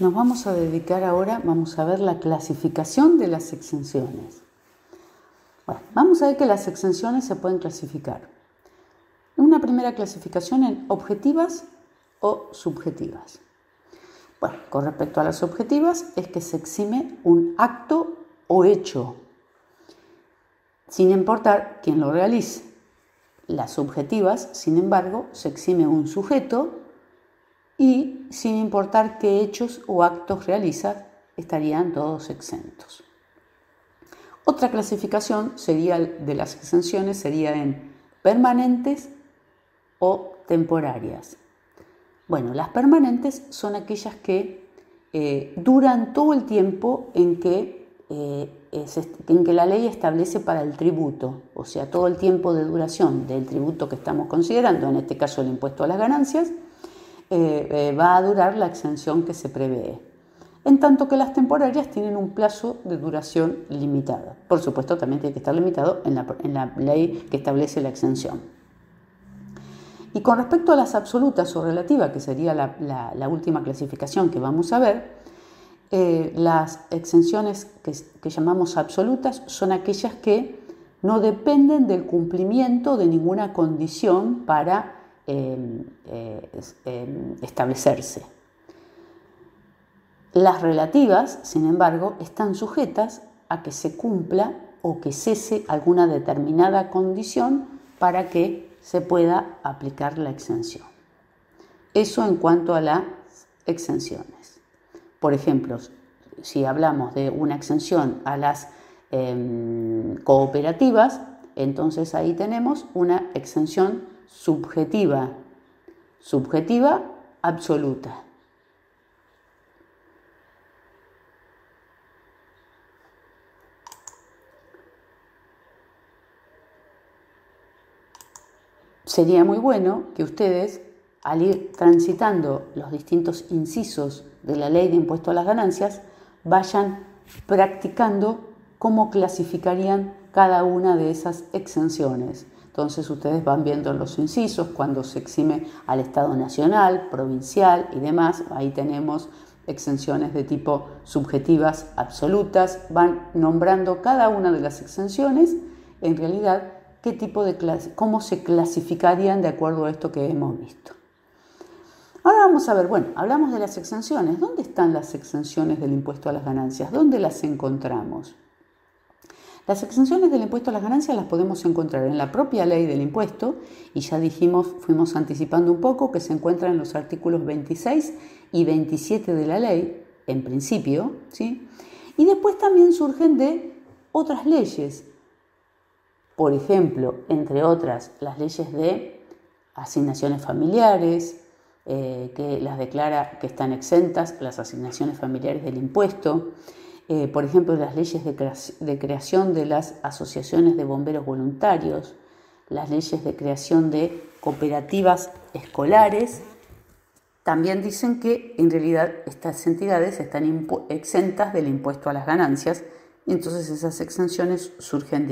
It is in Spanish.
Nos vamos a dedicar ahora, vamos a ver la clasificación de las exenciones. Vamos a ver que las exenciones se pueden clasificar. Una primera clasificación en objetivas o subjetivas. Bueno, con respecto a las objetivas es que se exime un acto o hecho, sin importar quién lo realice. Las subjetivas, sin embargo, se exime un sujeto y sin importar qué hechos o actos realiza, estarían todos exentos. Otra clasificación sería de las exenciones sería en permanentes o temporarias. Bueno, las permanentes son aquellas que eh, duran todo el tiempo en que, eh, en que la ley establece para el tributo, o sea, todo el tiempo de duración del tributo que estamos considerando, en este caso el impuesto a las ganancias, eh, va a durar la exención que se prevé. En tanto que las temporarias tienen un plazo de duración limitada. Por supuesto, también tiene que estar limitado en la ley que establece la exención. Y con respecto a las absolutas o relativas, que sería la, última clasificación que vamos a ver, eh, las exenciones que, llamamos absolutas son aquellas que no dependen del cumplimiento de ninguna condición para eh, em, establecerse. Las relativas, sin embargo, están sujetas a que se cumpla o que cese alguna determinada condición para que se pueda aplicar la exención. Eso en cuanto a las exenciones. Por ejemplo, si hablamos de una exención a las em, cooperativas, entonces ahí tenemos una exención subjetiva, subjetiva absoluta. sería muy bueno que ustedes, al ir transitando los distintos incisos de la ley de impuesto a las ganancias, vayan practicando cómo clasificarían cada una de esas exenciones. Entonces ustedes van viendo los incisos cuando se exime al Estado nacional, provincial y demás. Ahí tenemos exenciones de tipo subjetivas absolutas. Van nombrando cada una de las exenciones. En realidad qué tipo de clase, cómo se clasificarían de acuerdo a esto que hemos visto. Ahora vamos a ver, bueno, hablamos de las exenciones. ¿Dónde están las exenciones del impuesto a las ganancias? ¿Dónde las encontramos? Las exenciones del impuesto a las ganancias las podemos encontrar en la propia ley del impuesto y ya dijimos, fuimos anticipando un poco que se encuentran en los artículos 26 y 27 de la ley, en principio, ¿sí? Y después también surgen de otras leyes, por ejemplo, entre otras, las leyes de asignaciones familiares, eh, que las declara que están exentas las asignaciones familiares del impuesto, eh, por ejemplo, las leyes de, creación de las asociaciones de bomberos voluntarios, las leyes de creación de cooperativas escolares, también dicen que en realidad estas entidades están exentas del impuesto a las ganancias, entonces esas exenciones surgen de